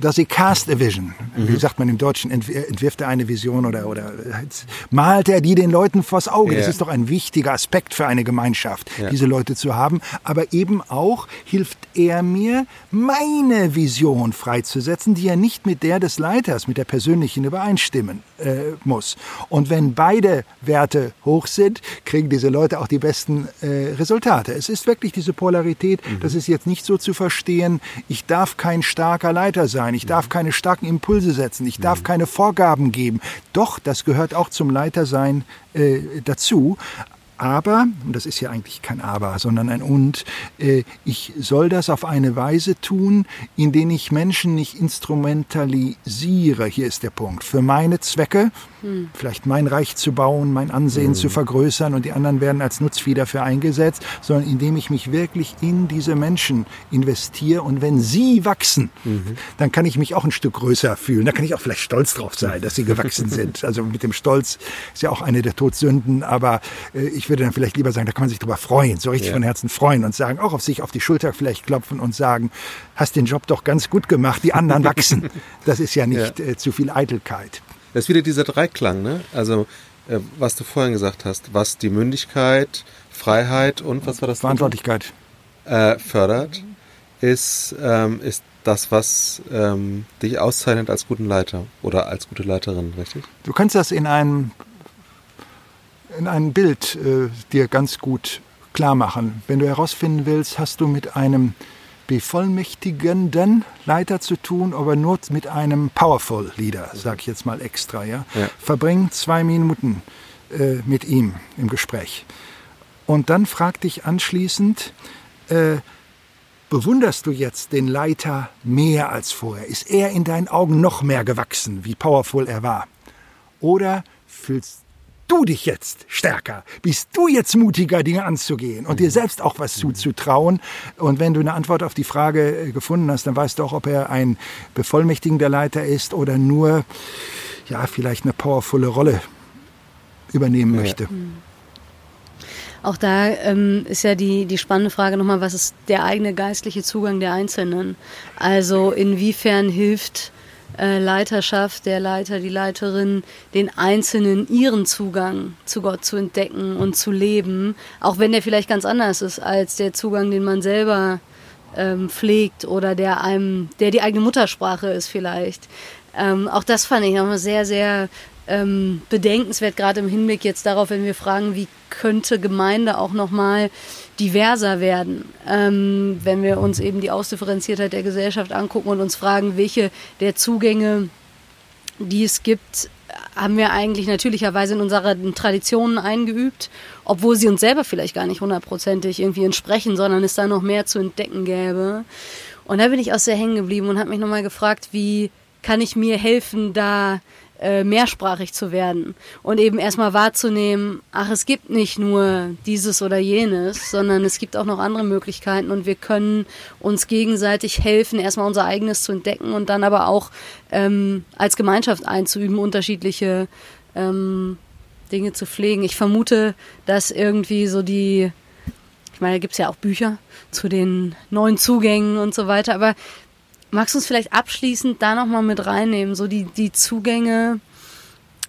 dass sie cast a vision. Mhm. Wie sagt man im Deutschen, entwirft er eine Vision oder, oder malt er die den Leuten vors Auge. Ja. Das ist doch ein wichtiger Aspekt für eine Gemeinschaft, ja. diese Leute zu haben. Aber eben auch hilft er mir, meine Vision freizusetzen, die ja nicht mit der des Leiters, mit der persönlichen übereinstimmen äh, muss. Und wenn beide Werte hoch sind, kriegen diese Leute auch die besten äh, Resultate. Es ist wirklich diese Polarität, mhm. das ist jetzt nicht so zu verstehen, ich darf kein starker Leiter sein sein. Ich darf keine starken Impulse setzen. Ich darf keine Vorgaben geben. Doch, das gehört auch zum Leitersein äh, dazu. Aber, und das ist ja eigentlich kein Aber, sondern ein Und, äh, ich soll das auf eine Weise tun, in denen ich Menschen nicht instrumentalisiere. Hier ist der Punkt. Für meine Zwecke, hm. vielleicht mein Reich zu bauen, mein Ansehen hm. zu vergrößern und die anderen werden als Nutzvieh dafür eingesetzt, sondern indem ich mich wirklich in diese Menschen investiere und wenn sie wachsen, mhm. dann kann ich mich auch ein Stück größer fühlen. Da kann ich auch vielleicht stolz drauf sein, dass sie gewachsen <laughs> sind. Also mit dem Stolz ist ja auch eine der Todsünden, aber äh, ich ich würde dann vielleicht lieber sagen, da kann man sich drüber freuen, so richtig ja. von Herzen freuen und sagen, auch auf sich auf die Schulter vielleicht klopfen und sagen, hast den Job doch ganz gut gemacht, die anderen <laughs> wachsen. Das ist ja nicht ja. Äh, zu viel Eitelkeit. Das ist wieder dieser Dreiklang, ne? Also, äh, was du vorhin gesagt hast, was die Mündigkeit, Freiheit und was war das? Verantwortlichkeit. Äh, fördert, ist, ähm, ist das, was ähm, dich auszeichnet als guten Leiter oder als gute Leiterin, richtig? Du kannst das in einem, in einem Bild äh, dir ganz gut klar machen. Wenn du herausfinden willst, hast du mit einem bevollmächtigenden Leiter zu tun, aber nur mit einem Powerful Leader, sage ich jetzt mal extra. Ja? ja. Verbring zwei Minuten äh, mit ihm im Gespräch. Und dann frag dich anschließend, äh, bewunderst du jetzt den Leiter mehr als vorher? Ist er in deinen Augen noch mehr gewachsen, wie powerful er war? Oder fühlst du dich jetzt stärker? Bist du jetzt mutiger, Dinge anzugehen und dir selbst auch was zuzutrauen? Und wenn du eine Antwort auf die Frage äh, gefunden hast, dann weißt du auch, ob er ein bevollmächtigender Leiter ist oder nur, ja, vielleicht eine powervolle Rolle übernehmen ja. möchte. Auch da ähm, ist ja die, die spannende Frage nochmal, was ist der eigene geistliche Zugang der Einzelnen? Also inwiefern hilft äh, Leiterschaft, der Leiter, die Leiterin, den Einzelnen ihren Zugang zu Gott zu entdecken und zu leben, auch wenn der vielleicht ganz anders ist als der Zugang, den man selber ähm, pflegt oder der einem, der die eigene Muttersprache ist vielleicht. Ähm, auch das fand ich nochmal sehr, sehr ähm, bedenkenswert, gerade im Hinblick jetzt darauf, wenn wir fragen, wie könnte Gemeinde auch nochmal diverser werden, ähm, wenn wir uns eben die Ausdifferenziertheit der Gesellschaft angucken und uns fragen, welche der Zugänge, die es gibt, haben wir eigentlich natürlicherweise in unseren Traditionen eingeübt, obwohl sie uns selber vielleicht gar nicht hundertprozentig irgendwie entsprechen, sondern es da noch mehr zu entdecken gäbe. Und da bin ich auch sehr hängen geblieben und habe mich nochmal gefragt, wie kann ich mir helfen, da äh, mehrsprachig zu werden und eben erstmal wahrzunehmen, ach, es gibt nicht nur dieses oder jenes, sondern es gibt auch noch andere Möglichkeiten und wir können uns gegenseitig helfen, erstmal unser eigenes zu entdecken und dann aber auch ähm, als Gemeinschaft einzuüben, unterschiedliche ähm, Dinge zu pflegen. Ich vermute, dass irgendwie so die, ich meine, da gibt es ja auch Bücher zu den neuen Zugängen und so weiter, aber Magst du uns vielleicht abschließend da nochmal mit reinnehmen, so die, die Zugänge,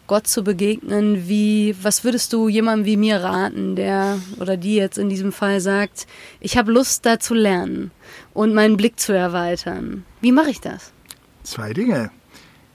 Gott zu begegnen, wie, was würdest du jemandem wie mir raten, der oder die jetzt in diesem Fall sagt, ich habe Lust da zu lernen und meinen Blick zu erweitern. Wie mache ich das? Zwei Dinge.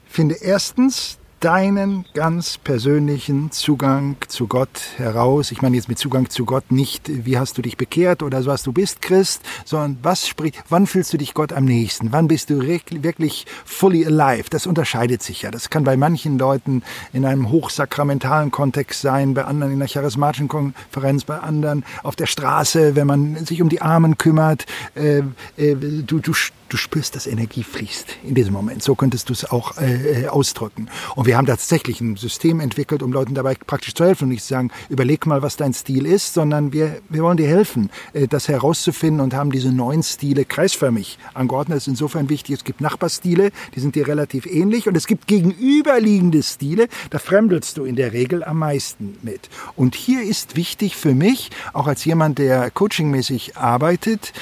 Finde erstens deinen ganz persönlichen Zugang zu Gott heraus. Ich meine jetzt mit Zugang zu Gott nicht, wie hast du dich bekehrt oder so was du bist Christ, sondern was spricht, wann fühlst du dich Gott am nächsten? Wann bist du wirklich fully alive? Das unterscheidet sich ja. Das kann bei manchen Leuten in einem hochsakramentalen Kontext sein, bei anderen in der charismatischen Konferenz, bei anderen auf der Straße, wenn man sich um die Armen kümmert. Äh, äh, du, du, du spürst, dass Energie fließt in diesem Moment. So könntest du es auch äh, äh, ausdrücken. Und wir haben tatsächlich ein System entwickelt, um Leuten dabei praktisch zu helfen und nicht zu sagen, überleg mal, was dein Stil ist, sondern wir, wir wollen dir helfen, äh, das herauszufinden und haben diese neuen Stile kreisförmig angeordnet. Das ist insofern wichtig. Es gibt Nachbarstile, die sind dir relativ ähnlich und es gibt gegenüberliegende Stile, da fremdelst du in der Regel am meisten mit. Und hier ist wichtig für mich, auch als jemand, der coachingmäßig arbeitet,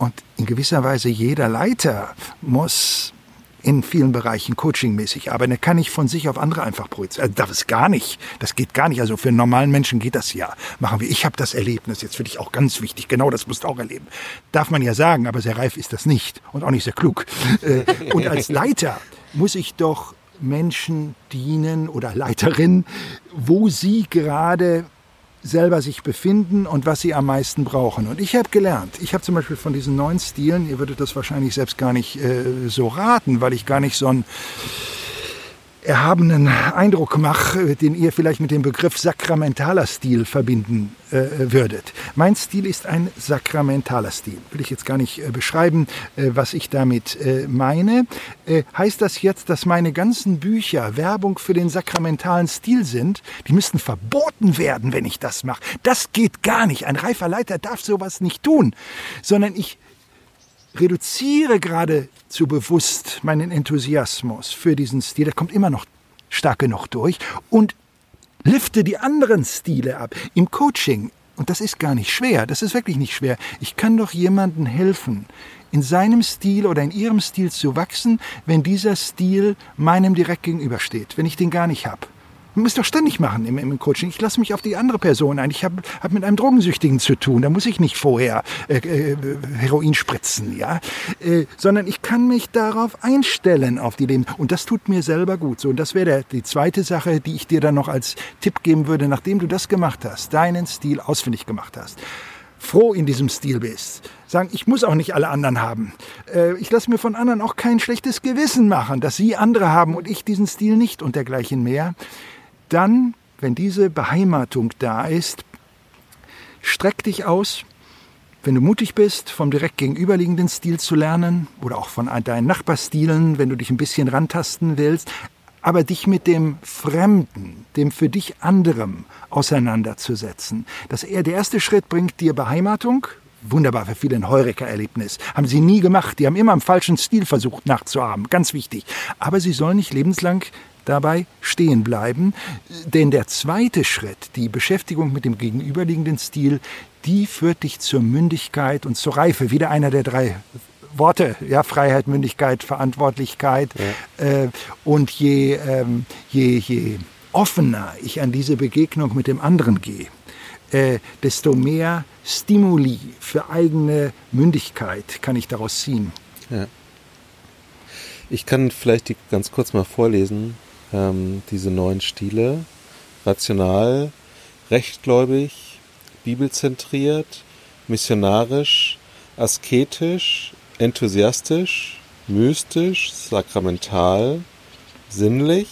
und in gewisser Weise jeder Leiter muss in vielen Bereichen coachingmäßig arbeiten. Er kann nicht von sich auf andere einfach projizieren. Also darf es gar nicht. Das geht gar nicht. Also für einen normalen Menschen geht das ja. Machen wir. Ich habe das Erlebnis jetzt für dich auch ganz wichtig. Genau, das musst du auch erleben. Darf man ja sagen, aber sehr reif ist das nicht und auch nicht sehr klug. <laughs> Äh, und als Leiter muss ich doch Menschen dienen oder Leiterin, wo sie gerade selber sich befinden und was sie am meisten brauchen. Und ich habe gelernt, ich habe zum Beispiel von diesen neuen Stilen, ihr würdet das wahrscheinlich selbst gar nicht äh, so raten, weil ich gar nicht so ein erhabenen Eindruck mache, den ihr vielleicht mit dem Begriff sakramentaler Stil verbinden äh, würdet. Mein Stil ist ein sakramentaler Stil. Will ich jetzt gar nicht äh, beschreiben, äh, was ich damit äh, meine. Äh, heißt das jetzt, dass meine ganzen Bücher Werbung für den sakramentalen Stil sind? Die müssten verboten werden, wenn ich das mache. Das geht gar nicht. Ein reifer Leiter darf sowas nicht tun, sondern ich reduziere gerade zu bewusst meinen Enthusiasmus für diesen Stil. Der kommt immer noch stark genug durch. Und Lifte die anderen Stile ab. Im Coaching, und das ist gar nicht schwer, das ist wirklich nicht schwer, ich kann doch jemandem helfen, in seinem Stil oder in ihrem Stil zu wachsen, wenn dieser Stil meinem direkt gegenübersteht, wenn ich den gar nicht habe. Muss doch ständig machen im, im Coaching. Ich lasse mich auf die andere Person ein. Ich habe hab mit einem Drogensüchtigen zu tun. Da muss ich nicht vorher äh, äh, Heroin spritzen, ja, äh, sondern ich kann mich darauf einstellen auf die Leben. Und das tut mir selber gut. So und das wäre die zweite Sache, die ich dir dann noch als Tipp geben würde, nachdem du das gemacht hast, deinen Stil ausfindig gemacht hast froh in diesem Stil bist. Sagen, ich muss auch nicht alle anderen haben. Äh, ich lasse mir von anderen auch kein schlechtes Gewissen machen, dass sie andere haben und ich diesen Stil nicht und dergleichen mehr. Dann, wenn diese Beheimatung da ist, streck dich aus, wenn du mutig bist, vom direkt gegenüberliegenden Stil zu lernen oder auch von deinen Nachbarstilen, wenn du dich ein bisschen rantasten willst, aber dich mit dem Fremden, dem für dich anderem auseinanderzusetzen. Das der erste Schritt bringt dir Beheimatung. Wunderbar für viele ein Heureka-Erlebnis. Haben sie nie gemacht. Die haben immer im falschen Stil versucht nachzuahmen. Ganz wichtig. Aber sie sollen nicht lebenslang dabei stehen bleiben. Denn der zweite Schritt, die Beschäftigung mit dem gegenüberliegenden Stil, die führt dich zur Mündigkeit und zur Reife. Wieder einer der drei Worte, ja, Freiheit, Mündigkeit, Verantwortlichkeit. Ja. Äh, und je, ähm, je, je offener ich an diese Begegnung mit dem anderen gehe, äh, desto mehr Stimuli für eigene Mündigkeit kann ich daraus ziehen. Ja. Ich kann vielleicht die ganz kurz mal vorlesen, ähm, diese neuen Stile. Rational, rechtgläubig, bibelzentriert, missionarisch, asketisch, enthusiastisch, mystisch, sakramental, sinnlich.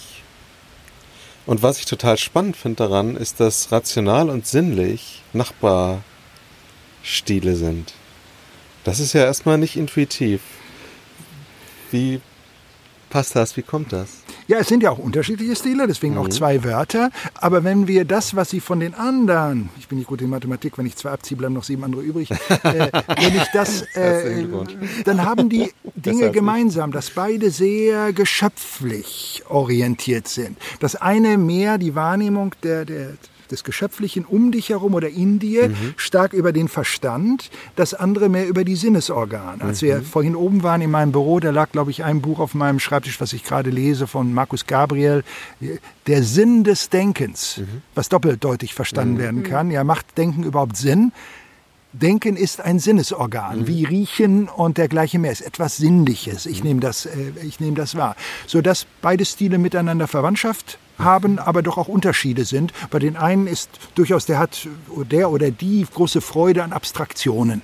Und was ich total spannend finde daran, ist, dass rational und sinnlich Nachbarstile sind. Das ist ja erstmal nicht intuitiv. Wie passt das? Wie kommt das? Ja, es sind ja auch unterschiedliche Stile, deswegen mhm. auch zwei Wörter. Aber wenn wir das, was sie von den anderen, ich bin nicht gut in Mathematik, wenn ich zwei abziehe, bleiben noch sieben andere übrig. <laughs> äh, wenn ich das, äh, dann haben die <laughs> Dinge gemeinsam, dass beide sehr geschöpflich orientiert sind. Das eine mehr die Wahrnehmung der, der des Geschöpflichen um dich herum oder in dir, mhm. stark über den Verstand, das andere mehr über die Sinnesorgane. Als mhm. wir vorhin oben waren in meinem Büro, da lag, glaube ich, ein Buch auf meinem Schreibtisch, was ich gerade lese, von Markus Gabriel, Der Sinn des Denkens, mhm. was doppeldeutig verstanden mhm. werden kann. Ja, macht Denken überhaupt Sinn? Denken ist ein Sinnesorgan, mhm. wie Riechen und dergleichen mehr ist etwas Sinnliches. Ich nehme das, äh, ich nehme das wahr, so dass beide Stile miteinander Verwandtschaft haben, aber doch auch Unterschiede sind. Bei den einen ist durchaus der hat der oder die große Freude an Abstraktionen,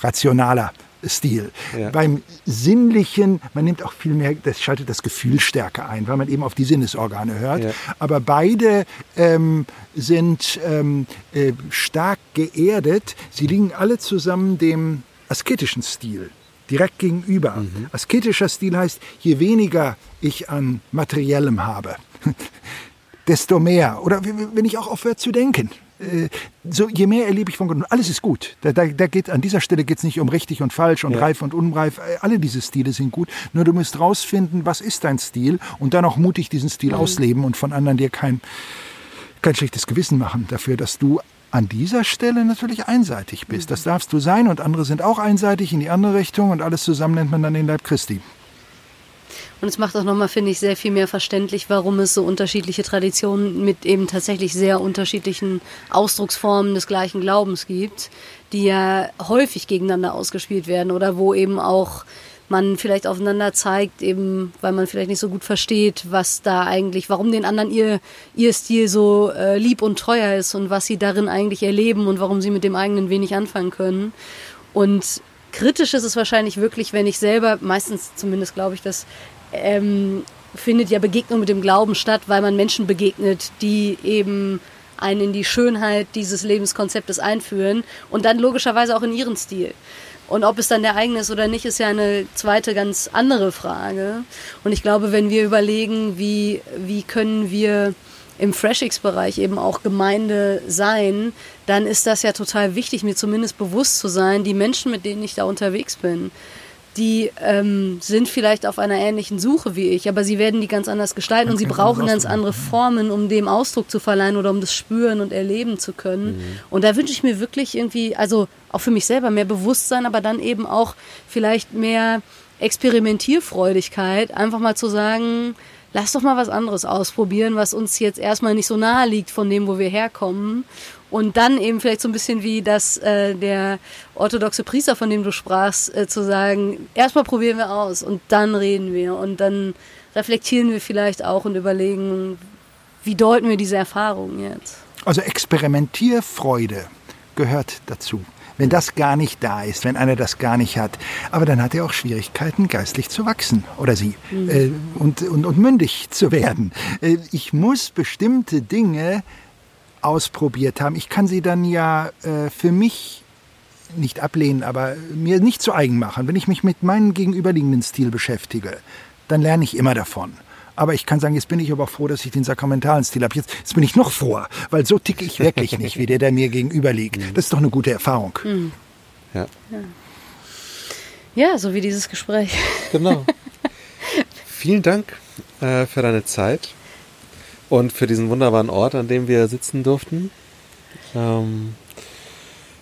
rationaler Stil. Ja. Beim Sinnlichen, man nimmt auch viel mehr, das schaltet das Gefühl stärker ein, weil man eben auf die Sinnesorgane hört. Ja. Aber beide ähm, sind ähm, äh, stark geerdet. Sie liegen alle zusammen dem asketischen Stil direkt gegenüber. Mhm. Asketischer Stil heißt, je weniger ich an Materiellem habe, <laughs> desto mehr. Oder wenn ich auch aufhöre zu denken. Äh, so, je mehr erlebe ich von Gott, alles ist gut. Da, da, da geht, an dieser Stelle geht es nicht um richtig und falsch und ja. reif und unreif. Äh, alle diese Stile sind gut. Nur du musst rausfinden, was ist dein Stil und dann auch mutig diesen Stil mhm. ausleben und von anderen dir kein, kein schlechtes Gewissen machen dafür, dass du an dieser Stelle natürlich einseitig bist. Das darfst du sein und andere sind auch einseitig in die andere Richtung und alles zusammen nennt man dann den Leib Christi. Und es macht auch nochmal, finde ich, sehr viel mehr verständlich, warum es so unterschiedliche Traditionen mit eben tatsächlich sehr unterschiedlichen Ausdrucksformen des gleichen Glaubens gibt, die ja häufig gegeneinander ausgespielt werden oder wo eben auch man vielleicht aufeinander zeigt, eben weil man vielleicht nicht so gut versteht, was da eigentlich, warum den anderen ihr, ihr Stil so äh, lieb und teuer ist und was sie darin eigentlich erleben und warum sie mit dem eigenen wenig anfangen können. Und kritisch ist es wahrscheinlich wirklich, wenn ich selber, meistens zumindest glaube ich, dass ähm, findet ja Begegnung mit dem Glauben statt, weil man Menschen begegnet, die eben einen in die Schönheit dieses Lebenskonzeptes einführen und dann logischerweise auch in ihren Stil. Und ob es dann der eigene ist oder nicht, ist ja eine zweite ganz andere Frage. Und ich glaube, wenn wir überlegen, wie, wie können wir im FreshX-Bereich eben auch Gemeinde sein, dann ist das ja total wichtig, mir zumindest bewusst zu sein, die Menschen, mit denen ich da unterwegs bin, die ähm, sind vielleicht auf einer ähnlichen Suche wie ich, aber sie werden die ganz anders gestalten und sie brauchen ganz andere Formen, um dem Ausdruck zu verleihen oder um das spüren und erleben zu können. Mhm. Und da wünsche ich mir wirklich irgendwie, also auch für mich selber mehr Bewusstsein, aber dann eben auch vielleicht mehr Experimentierfreudigkeit, einfach mal zu sagen, lass doch mal was anderes ausprobieren, was uns jetzt erstmal nicht so nahe liegt von dem, wo wir herkommen. Und dann eben vielleicht so ein bisschen wie das äh, der orthodoxe Priester, von dem du sprachst, äh, zu sagen, erstmal probieren wir aus und dann reden wir und dann reflektieren wir vielleicht auch und überlegen, wie deuten wir diese Erfahrungen jetzt. Also Experimentierfreude gehört dazu wenn das gar nicht da ist, wenn einer das gar nicht hat. Aber dann hat er auch Schwierigkeiten, geistlich zu wachsen oder sie mhm. äh, und, und, und mündig zu werden. Äh, ich muss bestimmte Dinge ausprobiert haben. Ich kann sie dann ja äh, für mich nicht ablehnen, aber mir nicht zu eigen machen. Wenn ich mich mit meinem gegenüberliegenden Stil beschäftige, dann lerne ich immer davon. Aber ich kann sagen, jetzt bin ich aber froh, dass ich den sakramentalen Stil habe. Jetzt, jetzt bin ich noch froher, weil so ticke ich wirklich nicht, wie der, der mir gegenüber liegt. Mhm. Das ist doch eine gute Erfahrung. Mhm. Ja. ja. Ja, so wie dieses Gespräch. Genau. <laughs> Vielen Dank äh, für deine Zeit und für diesen wunderbaren Ort, an dem wir sitzen durften. Ähm,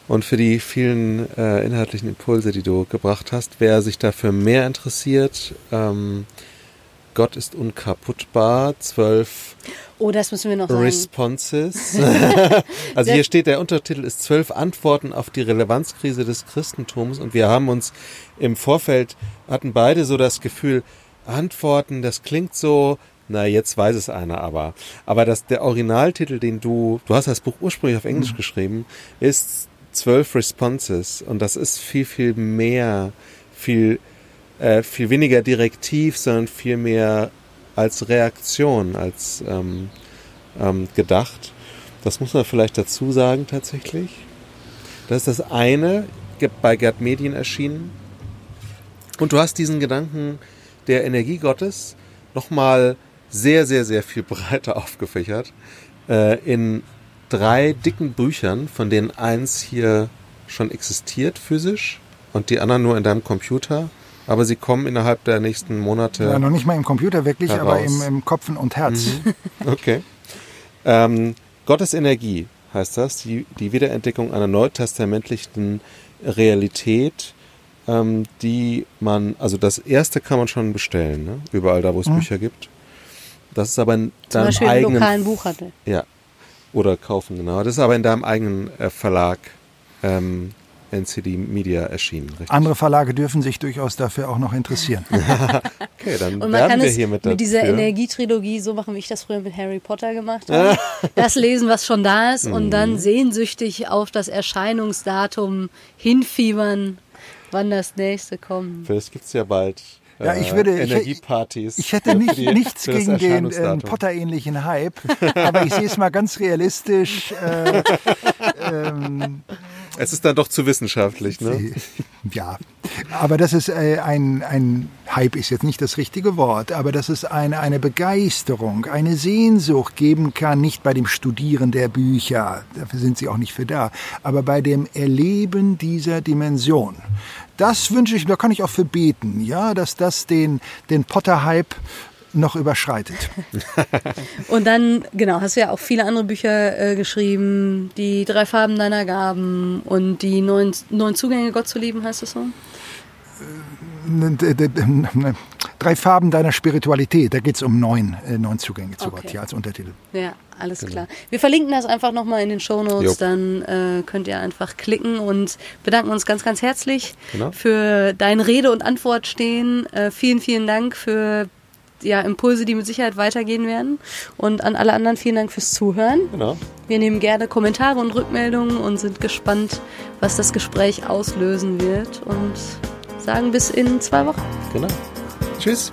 und für die vielen äh, inhaltlichen Impulse, die du gebracht hast. Wer sich dafür mehr interessiert, ähm, Gott ist unkaputtbar, zwölf oh, das müssen wir noch Responses. <laughs> also hier steht, der Untertitel ist zwölf Antworten auf die Relevanzkrise des Christentums und wir haben uns im Vorfeld, hatten beide so das Gefühl, Antworten, das klingt so, na, jetzt weiß es einer aber. Aber das, der Originaltitel, den du, du hast das Buch ursprünglich auf Englisch mhm. geschrieben, ist zwölf Responses und das ist viel, viel mehr, viel äh, viel weniger direktiv, sondern viel mehr als Reaktion, als ähm, ähm, gedacht. Das muss man vielleicht dazu sagen tatsächlich. Das ist das eine, bei Gerd Medien erschienen. Und du hast diesen Gedanken der Energie Gottes nochmal sehr, sehr, sehr viel <laughs> breiter aufgefächert äh, in drei dicken Büchern, von denen eins hier schon existiert physisch und die anderen nur in deinem Computer. Aber sie kommen innerhalb der nächsten Monate. Ja, noch nicht mal im Computer wirklich, heraus. aber im, im Kopf und Herz. Mhm. <laughs> Okay. ähm, Gottes Energie heißt das, die, die Wiederentdeckung einer neutestamentlichen Realität, ähm, die man, also das erste kann man schon bestellen, ne? überall da, wo es mhm. Bücher gibt. Das ist aber in Zum deinem Beispiel eigenen lokalen Buchhandel. Ja. Oder kaufen, genau. Das ist aber in deinem eigenen äh, Verlag ähm, NCD Media erschienen. Richtig? Andere Verlage dürfen sich durchaus dafür auch noch interessieren. <laughs> okay, dann Und man kann wir es hier mit, mit dieser Energietrilogie so machen, wie ich das früher mit Harry Potter gemacht habe. <laughs> das lesen, was schon da ist und dann mhm. sehnsüchtig auf das Erscheinungsdatum hinfiebern, wann das nächste kommt. Vielleicht gibt es ja bald ja, ich würde, Energiepartys. Ich, ich hätte nicht, <laughs> die, nichts gegen den äh, Potter-ähnlichen Hype, aber ich sehe es mal ganz realistisch. Äh, <laughs> ähm, es ist dann doch zu wissenschaftlich, ne? Ja, aber das ist äh, ein, ein Hype ist jetzt nicht das richtige Wort, aber dass es eine, eine Begeisterung, eine Sehnsucht geben kann, nicht bei dem Studieren der Bücher, dafür sind sie auch nicht für da, aber bei dem Erleben dieser Dimension. Das wünsche ich, da kann ich auch für beten, ja, dass das den, den Potter-Hype noch überschreitet. <laughs> und dann, genau, hast du ja auch viele andere Bücher äh, geschrieben, die drei Farben deiner Gaben und die neun, neun Zugänge, Gott zu lieben, heißt es so? Drei Farben deiner Spiritualität, da geht es um neun, äh, neun Zugänge zu okay. Gott, ja, als Untertitel. Ja, alles genau. klar. Wir verlinken das einfach nochmal in den Show Notes, dann äh, könnt ihr einfach klicken und bedanken uns ganz, ganz herzlich genau. für dein Rede und Antwort stehen. Äh, vielen, vielen Dank für ja, Impulse, die mit Sicherheit weitergehen werden. Und an alle anderen vielen Dank fürs Zuhören. Genau. Wir nehmen gerne Kommentare und Rückmeldungen und sind gespannt, was das Gespräch auslösen wird. Und sagen bis in zwei Wochen. Genau. Tschüss.